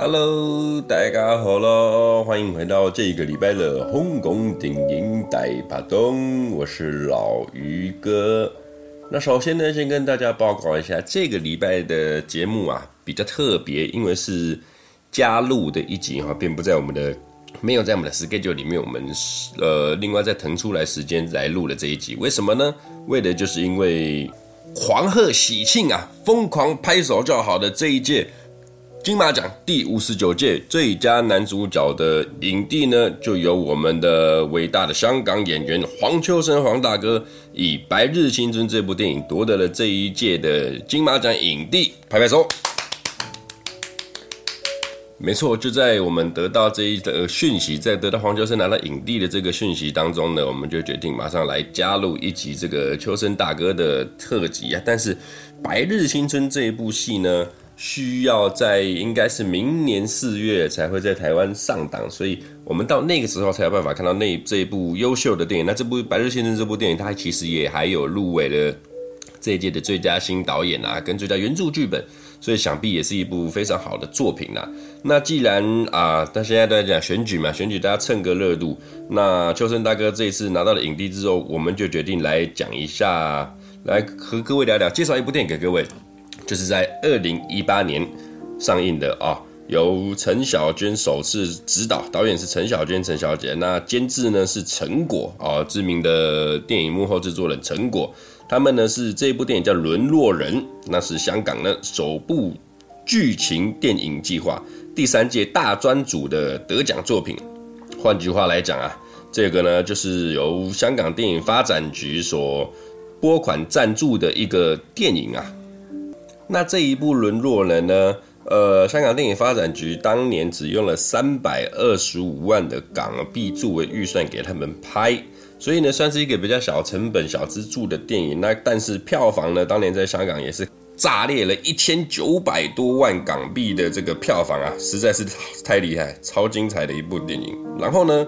Hello，大家好喽，欢迎回到这个礼拜的红公电影大趴东，我是老于哥。那首先呢，先跟大家报告一下，这个礼拜的节目啊比较特别，因为是加录的一集哈，并不在我们的没有在我们的 schedule 里面，我们呃另外再腾出来时间来录的这一集。为什么呢？为的就是因为黄鹤喜庆啊，疯狂拍手叫好的这一届。金马奖第五十九届最佳男主角的影帝呢，就由我们的伟大的香港演员黄秋生黄大哥以《白日青春》这部电影夺得了这一届的金马奖影帝，拍拍手。没错，就在我们得到这一则讯息，在得到黄秋生拿到影帝的这个讯息当中呢，我们就决定马上来加入一集这个秋生大哥的特辑啊。但是《白日青春》这一部戏呢，需要在应该是明年四月才会在台湾上档，所以我们到那个时候才有办法看到那这一部优秀的电影。那这部《白日先生》这部电影，它其实也还有入围了这一届的最佳新导演啊，跟最佳原著剧本，所以想必也是一部非常好的作品啦。那既然啊，他现在都在讲选举嘛，选举大家蹭个热度。那秋生大哥这一次拿到了影帝之后，我们就决定来讲一下，来和各位聊聊，介绍一部电影给各位。就是在二零一八年上映的啊，由陈小娟首次执导，导演是陈小娟陈小姐，那监制呢是陈果啊，知名的电影幕后制作人陈果，他们呢是这部电影叫《沦落人》，那是香港呢首部剧情电影计划第三届大专组的得奖作品。换句话来讲啊，这个呢就是由香港电影发展局所拨款赞助的一个电影啊。那这一部《沦落人》呢？呃，香港电影发展局当年只用了三百二十五万的港币作为预算给他们拍，所以呢，算是一个比较小成本、小资助的电影。那但是票房呢，当年在香港也是炸裂了一千九百多万港币的这个票房啊，实在是太厉害、超精彩的一部电影。然后呢，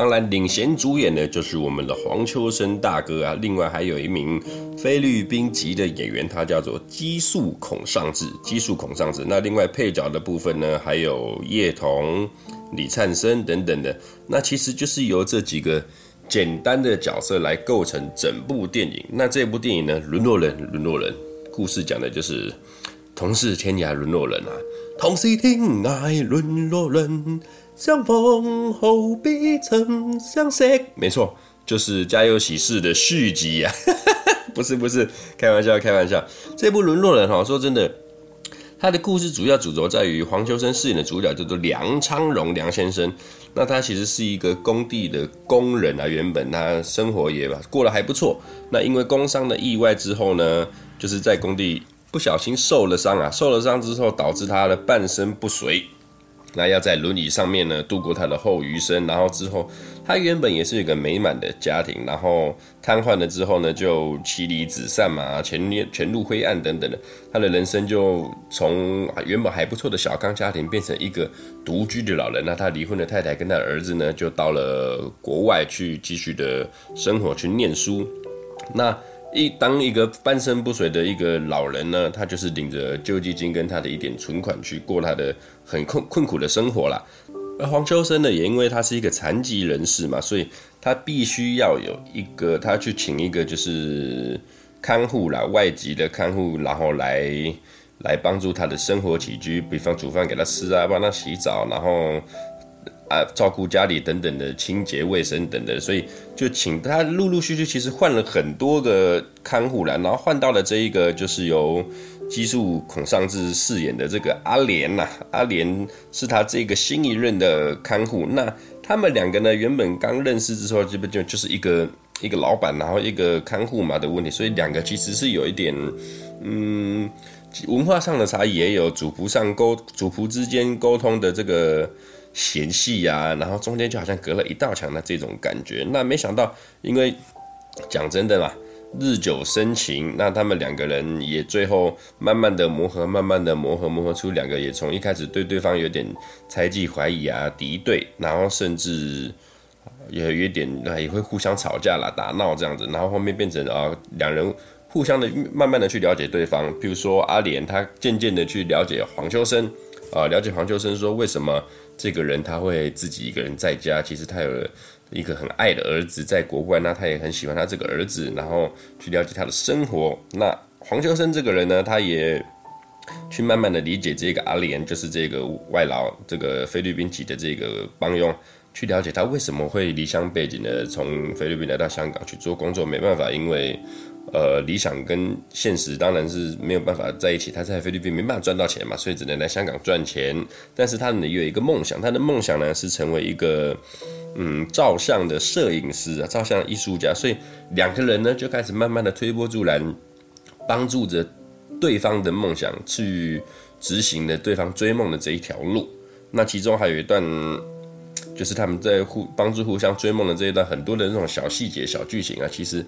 当然，领衔主演的就是我们的黄秋生大哥啊，另外还有一名菲律宾籍的演员，他叫做激素孔尚志。激素孔尚志。那另外配角的部分呢，还有叶童、李灿森等等的。那其实就是由这几个简单的角色来构成整部电影。那这部电影呢，沦落人，沦落人，故事讲的就是同是天涯沦落人啊，同是天涯沦落人。相逢后必曾相识，没错，就是《家有喜事》的续集呀、啊，不是不是，开玩笑开玩笑。这部《沦落人》哈，说真的，他的故事主要主轴在于黄秋生饰演的主角叫做梁昌荣梁先生。那他其实是一个工地的工人啊，原本他生活也过得还不错。那因为工伤的意外之后呢，就是在工地不小心受了伤啊，受了伤之后导致他的半身不遂。那要在轮椅上面呢度过他的后余生，然后之后他原本也是一个美满的家庭，然后瘫痪了之后呢就妻离子散嘛，潜入潜入灰暗等等的，他的人生就从原本还不错的小康家庭变成一个独居的老人。那他离婚的太太跟他的儿子呢就到了国外去继续的生活去念书。那一当一个半身不遂的一个老人呢，他就是领着救济金跟他的一点存款去过他的很困困苦的生活啦。而黄秋生呢，也因为他是一个残疾人士嘛，所以他必须要有一个他去请一个就是看护啦，外籍的看护，然后来来帮助他的生活起居，比方煮饭给他吃啊，帮他洗澡，然后。啊，照顾家里等等的清洁卫生等等，所以就请他陆陆续续，其实换了很多个看护啦，然后换到了这一个就是由姬宿孔尚志饰演的这个阿莲呐，阿莲是他这个新一任的看护。那他们两个呢，原本刚认识之后，基本就就是一个一个老板，然后一个看护嘛的问题，所以两个其实是有一点，嗯，文化上的差异，也有主仆上沟主仆之间沟通的这个。嫌隙呀，然后中间就好像隔了一道墙的这种感觉。那没想到，因为讲真的嘛，日久生情，那他们两个人也最后慢慢的磨合，慢慢的磨合，磨合出两个也从一开始对对方有点猜忌、怀疑啊、敌对，然后甚至也有一点那也会互相吵架啦、打闹这样子，然后后面变成啊两人互相的慢慢的去了解对方。比如说阿莲，他渐渐的去了解黄秋生。啊，了解黄秋生说为什么这个人他会自己一个人在家，其实他有一个很爱的儿子在国外，那他也很喜欢他这个儿子，然后去了解他的生活。那黄秋生这个人呢，他也去慢慢的理解这个阿莲，就是这个外劳，这个菲律宾籍的这个帮佣。去了解他为什么会离乡背景的从菲律宾来到香港去做工作，没办法，因为呃理想跟现实当然是没有办法在一起。他在菲律宾没办法赚到钱嘛，所以只能来香港赚钱。但是他呢有一个梦想，他的梦想呢是成为一个嗯照相的摄影师啊，照相艺术家。所以两个人呢就开始慢慢的推波助澜，帮助着对方的梦想去执行了对方追梦的这一条路。那其中还有一段。就是他们在互帮助、互相追梦的这一段，很多的那种小细节、小剧情啊，其实，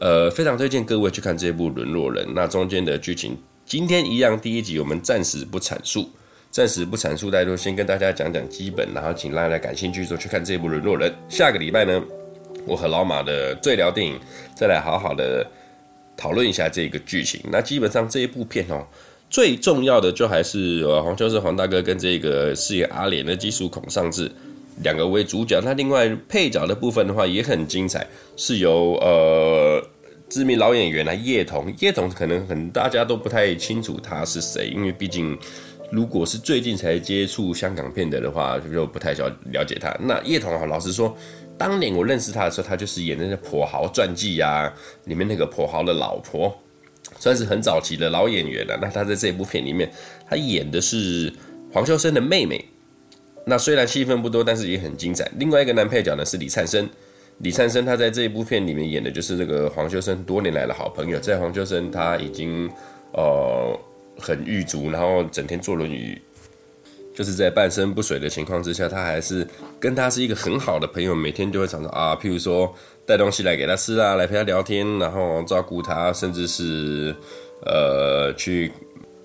呃，非常推荐各位去看这一部《沦落人》。那中间的剧情，今天一样，第一集我们暂时不阐述，暂时不阐述太多，先跟大家讲讲基本，然后请大家感兴趣之后去看这一部《沦落人》。下个礼拜呢，我和老马的最聊电影，再来好好的讨论一下这个剧情。那基本上这一部片哦，最重要的就还是呃黄秋生黄大哥跟这个饰演阿莲的基础孔尚志。两个为主角，那另外配角的部分的话也很精彩，是由呃知名老演员啊叶童，叶童可能很大家都不太清楚他是谁，因为毕竟如果是最近才接触香港片的的话，就不太了了解他。那叶童啊，老实说，当年我认识他的时候，他就是演那个《跛豪传记》呀，里面那个跛豪的老婆，算是很早期的老演员了。那他在这部片里面，他演的是黄秋生的妹妹。那虽然戏份不多，但是也很精彩。另外一个男配角呢是李灿森，李灿森他在这一部片里面演的就是这个黄秋生多年来的好朋友。在黄秋生他已经呃很狱卒，然后整天坐轮椅，就是在半身不遂的情况之下，他还是跟他是一个很好的朋友，每天就会常常啊，譬如说带东西来给他吃啊，来陪他聊天，然后照顾他，甚至是呃去。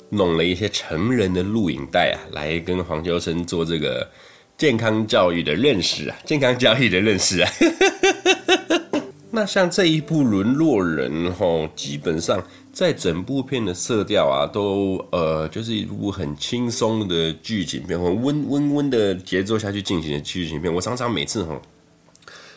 弄了一些成人的录影带啊，来跟黄秋生做这个健康教育的认识啊，健康教育的认识啊。那像这一部《沦落人》吼，基本上在整部片的色调啊，都呃，就是一部很轻松的剧情片，很温温温的节奏下去进行的剧情片。我常常每次吼，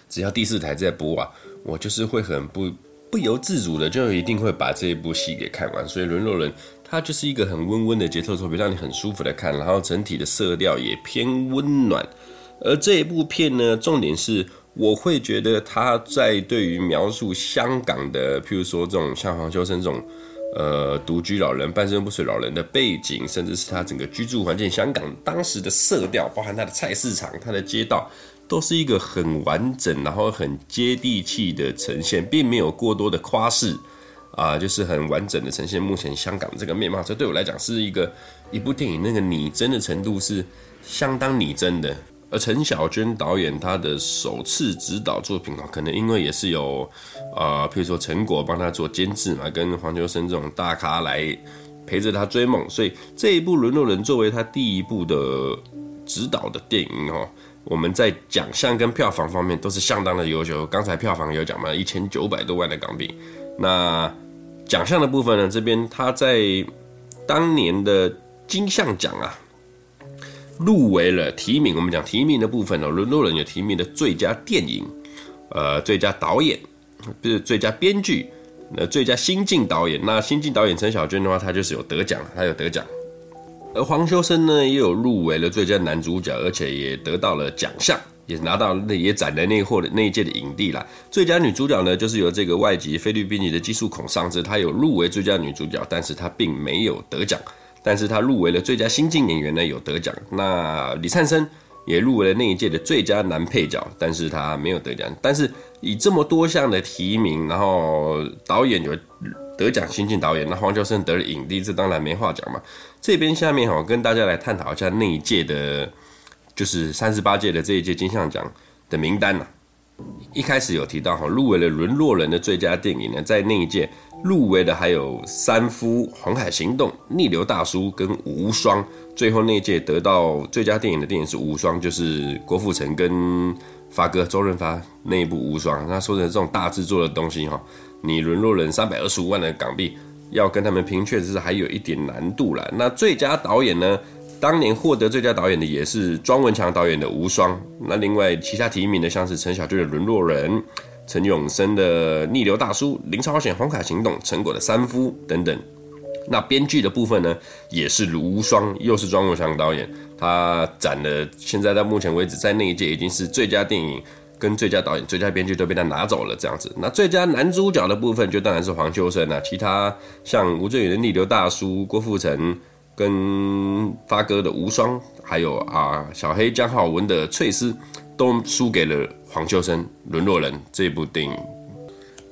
只要第四台在播啊，我就是会很不不由自主的，就一定会把这一部戏给看完。所以《沦落人》。它就是一个很温温的节奏作品，让你很舒服的看，然后整体的色调也偏温暖。而这一部片呢，重点是我会觉得它在对于描述香港的，譬如说这种像黄秋生这种呃独居老人、半身不遂老人的背景，甚至是他整个居住环境，香港当时的色调，包含它的菜市场、它的街道，都是一个很完整，然后很接地气的呈现，并没有过多的夸饰。啊，就是很完整的呈现目前香港这个面貌，这对我来讲是一个一部电影，那个拟真的程度是相当拟真的。而陈小娟导演她的首次指导作品啊，可能因为也是有啊，譬如说陈果帮他做监制嘛，跟黄秋生这种大咖来陪着他追梦，所以这一部《沦落人》作为他第一部的指导的电影哦，我们在奖项跟票房方面都是相当的优秀。刚才票房有讲嘛，一千九百多万的港币。那奖项的部分呢？这边他在当年的金像奖啊，入围了提名。我们讲提名的部分呢，《沦落人》有提名的最佳电影，呃，最佳导演，不是最佳编剧，呃，最佳新晋导演。那新晋导演陈小娟的话，他就是有得奖，他有得奖。而黄秋生呢，也有入围了最佳男主角，而且也得到了奖项。也拿到那也斩了那货的那一届的影帝啦。最佳女主角呢，就是由这个外籍菲律宾籍的技术孔尚志，她有入围最佳女主角，但是她并没有得奖。但是她入围了最佳新晋演员呢，有得奖。那李灿森也入围了那一届的最佳男配角，但是他没有得奖。但是以这么多项的提名，然后导演有得奖新晋导演，那黄秋生得了影帝，这当然没话讲嘛。这边下面哈，跟大家来探讨一下那一届的。就是三十八届的这一届金像奖的名单呐、一开始有提到哈，入围了《沦落人》的最佳电影呢，在那一届入围的还有《三夫》《红海行动》《逆流大叔》跟《无双》，最后那一届得到最佳电影的电影是《无双》，就是郭富城跟发哥周润发那一部《无双》。那说的这种大制作的东西哈，你《沦落人》三百二十五万的港币要跟他们拼，确实是还有一点难度了。那最佳导演呢？当年获得最佳导演的也是庄文强导演的《无双》，那另外其他提名的像是陈小娟的《沦落人》、陈永生的《逆流大叔》、林超贤《红卡行动》、陈果的《三夫》等等。那编剧的部分呢，也是《无双》，又是庄文强导演，他斩了，现在到目前为止，在那一届已经是最佳电影。跟最佳导演、最佳编剧都被他拿走了，这样子。那最佳男主角的部分，就当然是黄秋生了。其他像吴镇宇的《逆流大叔》、郭富城跟发哥的《无双》，还有啊小黑江浩文的《翠丝》，都输给了黄秋生《沦落人》这部电影。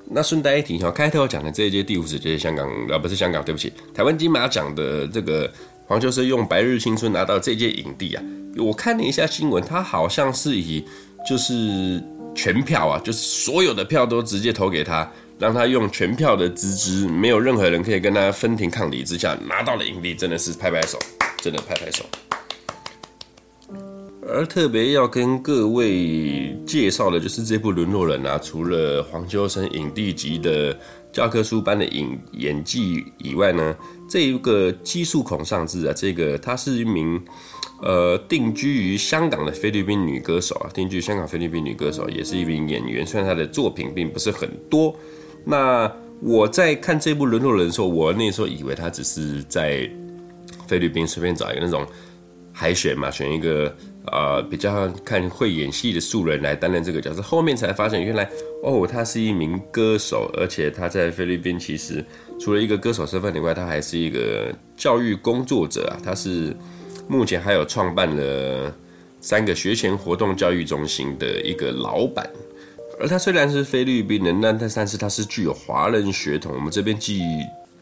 那顺带一提哈，开头讲的这一届第五十届香港啊，不是香港，对不起，台湾金马奖的这个黄秋生用《白日青春》拿到这届影帝啊。我看了一下新闻，他好像是以。就是全票啊，就是所有的票都直接投给他，让他用全票的资质，没有任何人可以跟他分庭抗礼之下拿到了影帝，真的是拍拍手，真的拍拍手。而特别要跟各位介绍的就是这部《沦落人》啊，除了黄秋生影帝级的教科书般的影演技以外呢，这一个姬树孔尚志啊，这个他是一名。呃，定居于香港的菲律宾女歌手啊，定居香港菲律宾女歌手，也是一名演员。虽然她的作品并不是很多。那我在看这部《沦落人》的时候，我那时候以为他只是在菲律宾随便找一个那种海选嘛，选一个呃比较看会演戏的素人来担任这个角色。后面才发现，原来哦，他是一名歌手，而且他在菲律宾其实除了一个歌手身份以外，他还是一个教育工作者啊，他是。目前还有创办了三个学前活动教育中心的一个老板，而他虽然是菲律宾人，但但是他是具有华人血统。我们这边既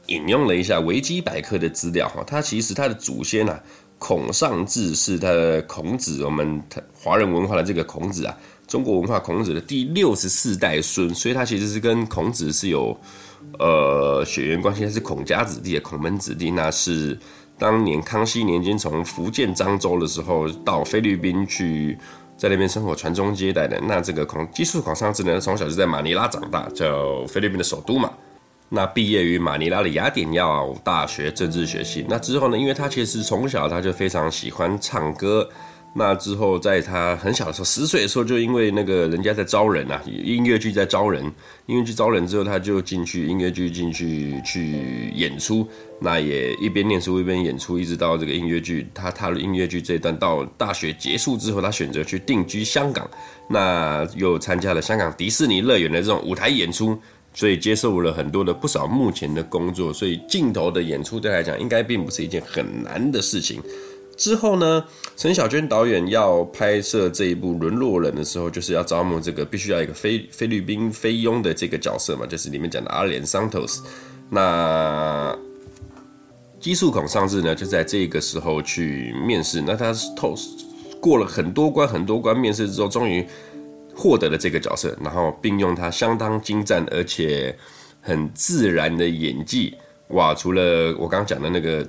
引用了一下维基百科的资料哈，他其实他的祖先啊，孔尚志是他的孔子，我们华人文化的这个孔子啊，中国文化孔子的第六十四代孙，所以他其实是跟孔子是有呃血缘关系，他是孔家子弟的孔门子弟，那是。当年康熙年间从福建漳州的时候到菲律宾去，在那边生活传宗接代的。那这个孔姬树孔尚志呢，从小就在马尼拉长大，叫菲律宾的首都嘛。那毕业于马尼拉的雅典耀大学政治学系。那之后呢，因为他其实从小他就非常喜欢唱歌。那之后，在他很小的时候，十岁的时候，就因为那个人家在招人啊，音乐剧在招人，音乐剧招人之后，他就进去音乐剧进去去演出。那也一边念书一边演出，一直到这个音乐剧，他踏入音乐剧这一段，到大学结束之后，他选择去定居香港。那又参加了香港迪士尼乐园的这种舞台演出，所以接受了很多的不少目前的工作。所以镜头的演出对他来讲，应该并不是一件很难的事情。之后呢，陈小娟导演要拍摄这一部《沦落人》的时候，就是要招募这个必须要一个菲菲律宾菲佣的这个角色嘛，就是里面讲的阿莲桑托斯。那基素孔上志呢，就在这个时候去面试。那他是透过了很多关很多关面试之后，终于获得了这个角色，然后并用他相当精湛而且很自然的演技，哇！除了我刚刚讲的那个。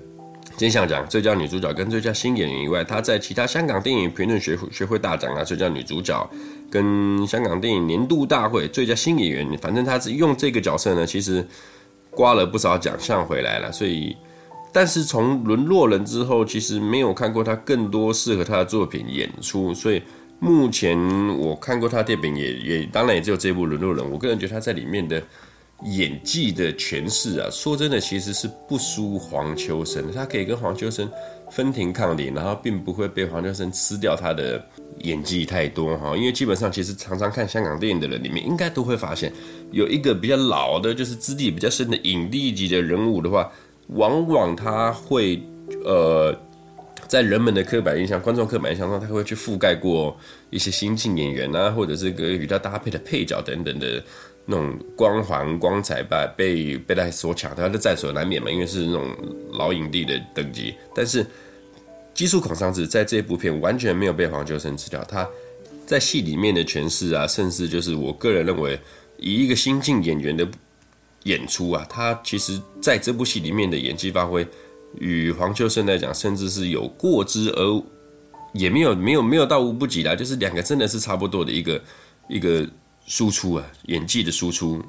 金像奖最佳女主角跟最佳新演员以外，她在其他香港电影评论学会学会大奖啊，最佳女主角跟香港电影年度大会最佳新演员，反正她是用这个角色呢，其实刮了不少奖项回来了。所以，但是从《沦落人》之后，其实没有看过她更多适合她的作品演出。所以目前我看过她的电影也也当然也只有这部《沦落人》，我个人觉得她在里面的。演技的诠释啊，说真的，其实是不输黄秋生。他可以跟黄秋生分庭抗礼，然后并不会被黄秋生吃掉他的演技太多哈。因为基本上，其实常常看香港电影的人里面，应该都会发现，有一个比较老的，就是资历比较深的影帝级的人物的话，往往他会呃，在人们的刻板印象、观众刻板印象中，他会去覆盖过一些新晋演员啊，或者是个与他搭配的配角等等的。那种光环光彩吧，被被他所抢，他就在所难免嘛，因为是那种老影帝的等级。但是姬树孔尚志在这部片完全没有被黄秋生吃掉，他在戏里面的诠释啊，甚至就是我个人认为，以一个新晋演员的演出啊，他其实在这部戏里面的演技发挥，与黄秋生来讲，甚至是有过之而也没有没有没有到无不及啦，就是两个真的是差不多的一个一个。输出啊，演技的输出，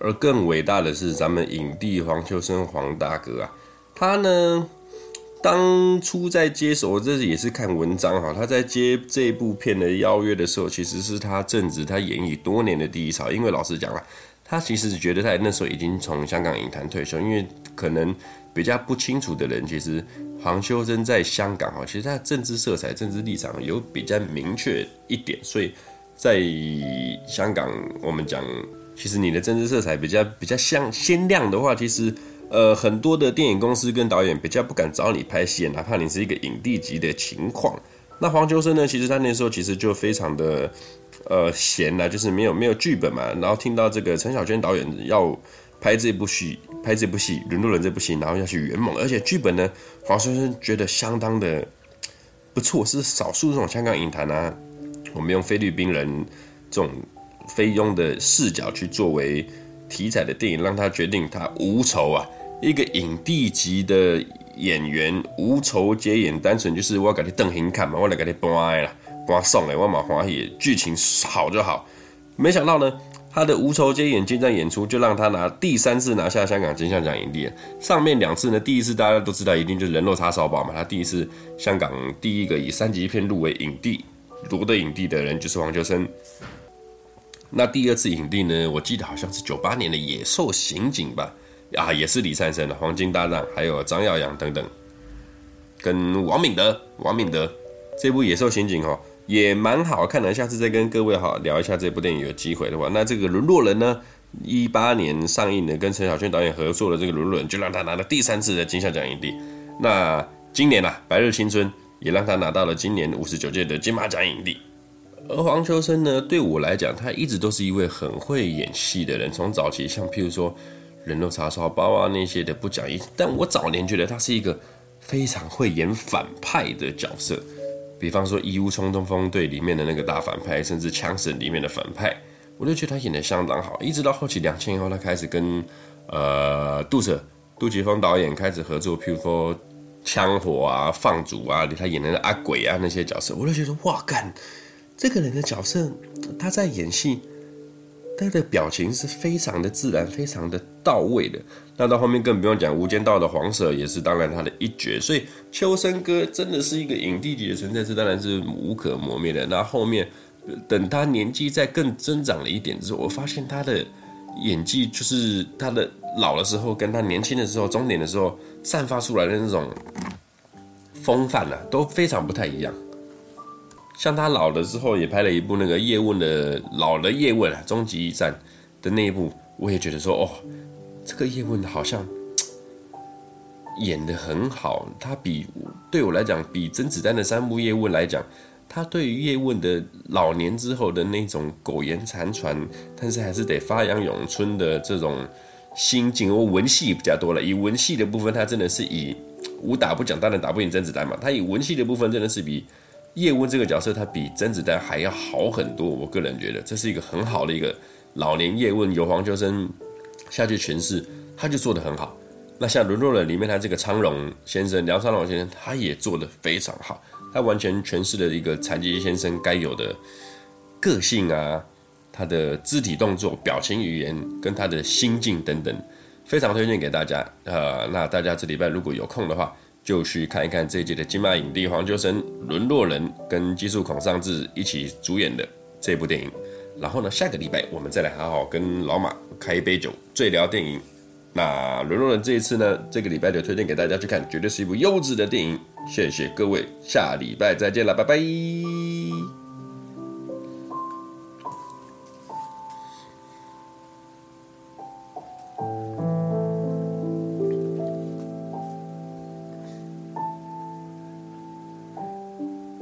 而更伟大的是咱们影帝黄秋生黄大哥啊，他呢，当初在接手，这也是看文章哈。他在接这部片的邀约的时候，其实是他正值他演艺多年的第一潮。因为老实讲了，他其实觉得他那时候已经从香港影坛退休。因为可能比较不清楚的人，其实黄秋生在香港哈，其实他的政治色彩、政治立场有比较明确一点。所以在香港，我们讲，其实你的政治色彩比较比较像鲜亮的话，其实。呃，很多的电影公司跟导演比较不敢找你拍戏，哪怕你是一个影帝级的情况。那黄秋生呢？其实他那时候其实就非常的呃闲啦，就是没有没有剧本嘛。然后听到这个陈小娟导演要拍这部戏，拍这部戏《沦落人》这部戏，然后要去圆梦，而且剧本呢，黄秋生觉得相当的不错，是少数这种香港影坛啊，我们用菲律宾人这种菲佣的视角去作为。题材的电影让他决定，他无仇啊，一个影帝级的演员无仇接演，单纯就是我给你瞪 hình 看嘛，我来给你搬了，搬送哎，我马华也剧情好就好。没想到呢，他的无仇接演精湛演出，就让他拿第三次拿下香港金像奖影帝。上面两次呢，第一次大家都知道一定就是人肉叉烧包嘛，他第一次香港第一个以三级片入围影帝夺得影帝的人就是黄秋生。那第二次影帝呢？我记得好像是九八年的《野兽刑警》吧，啊，也是李灿森的《黄金搭档》，还有张耀扬等等，跟王敏德、王敏德这部《野兽刑警》哦，也蛮好看的。下次再跟各位好聊一下这部电影，有机会的话，那这个《沦落人》呢，一八年上映的，跟陈小春导演合作的这个《沦落人》，就让他拿了第三次的金像奖影帝。那今年啊，《白日青春》也让他拿到了今年五十九届的金马奖影帝。而黄秋生呢，对我来讲，他一直都是一位很会演戏的人。从早期像譬如说人肉叉烧包啊那些的不讲义，但我早年觉得他是一个非常会演反派的角色。比方说《义乌冲锋队》里面的那个大反派，甚至《枪神》里面的反派，我就觉得他演得相当好。一直到后期两千以后，他开始跟呃杜氏杜琪峰导演开始合作，譬如说枪火啊、放逐啊，他演的那阿鬼啊那些角色，我就觉得哇干。这个人的角色，他在演戏，他的表情是非常的自然，非常的到位的。那到后面更不用讲，《无间道》的黄舍也是当然他的一绝。所以秋生哥真的是一个影帝级的存在，这当然是无可磨灭的。那后面等他年纪再更增长了一点之后，我发现他的演技就是他的老的时候跟他年轻的时候、中年的时候散发出来的那种风范啊，都非常不太一样。像他老了之后，也拍了一部那个叶问的老的叶问啊，终极一战的那一部，我也觉得说，哦，这个叶问好像演得很好。他比对我来讲，比甄子丹的三部叶问来讲，他对于叶问的老年之后的那种苟延残喘，但是还是得发扬咏春的这种心境。我文戏比较多了，以文戏的部分，他真的是以武打不讲，当然打不赢甄子丹嘛。他以文戏的部分，真的是比。叶问这个角色，他比甄子丹还要好很多。我个人觉得，这是一个很好的一个老年叶问，由黄秋生下去诠释，他就做得很好。那像《沦落人》里面，他这个苍龙先生，梁昌荣先生，他也做得非常好。他完全诠释了一个残疾先生该有的个性啊，他的肢体动作、表情语言跟他的心境等等，非常推荐给大家。呃，那大家这礼拜如果有空的话，就去看一看这一届的金马影帝黄秋生《沦落人》跟技术孔尚志一起主演的这部电影。然后呢，下个礼拜我们再来好好跟老马开一杯酒，醉聊电影。那《沦落人》这一次呢，这个礼拜就推荐给大家去看，绝对是一部优质的电影。谢谢各位，下礼拜再见了，拜拜。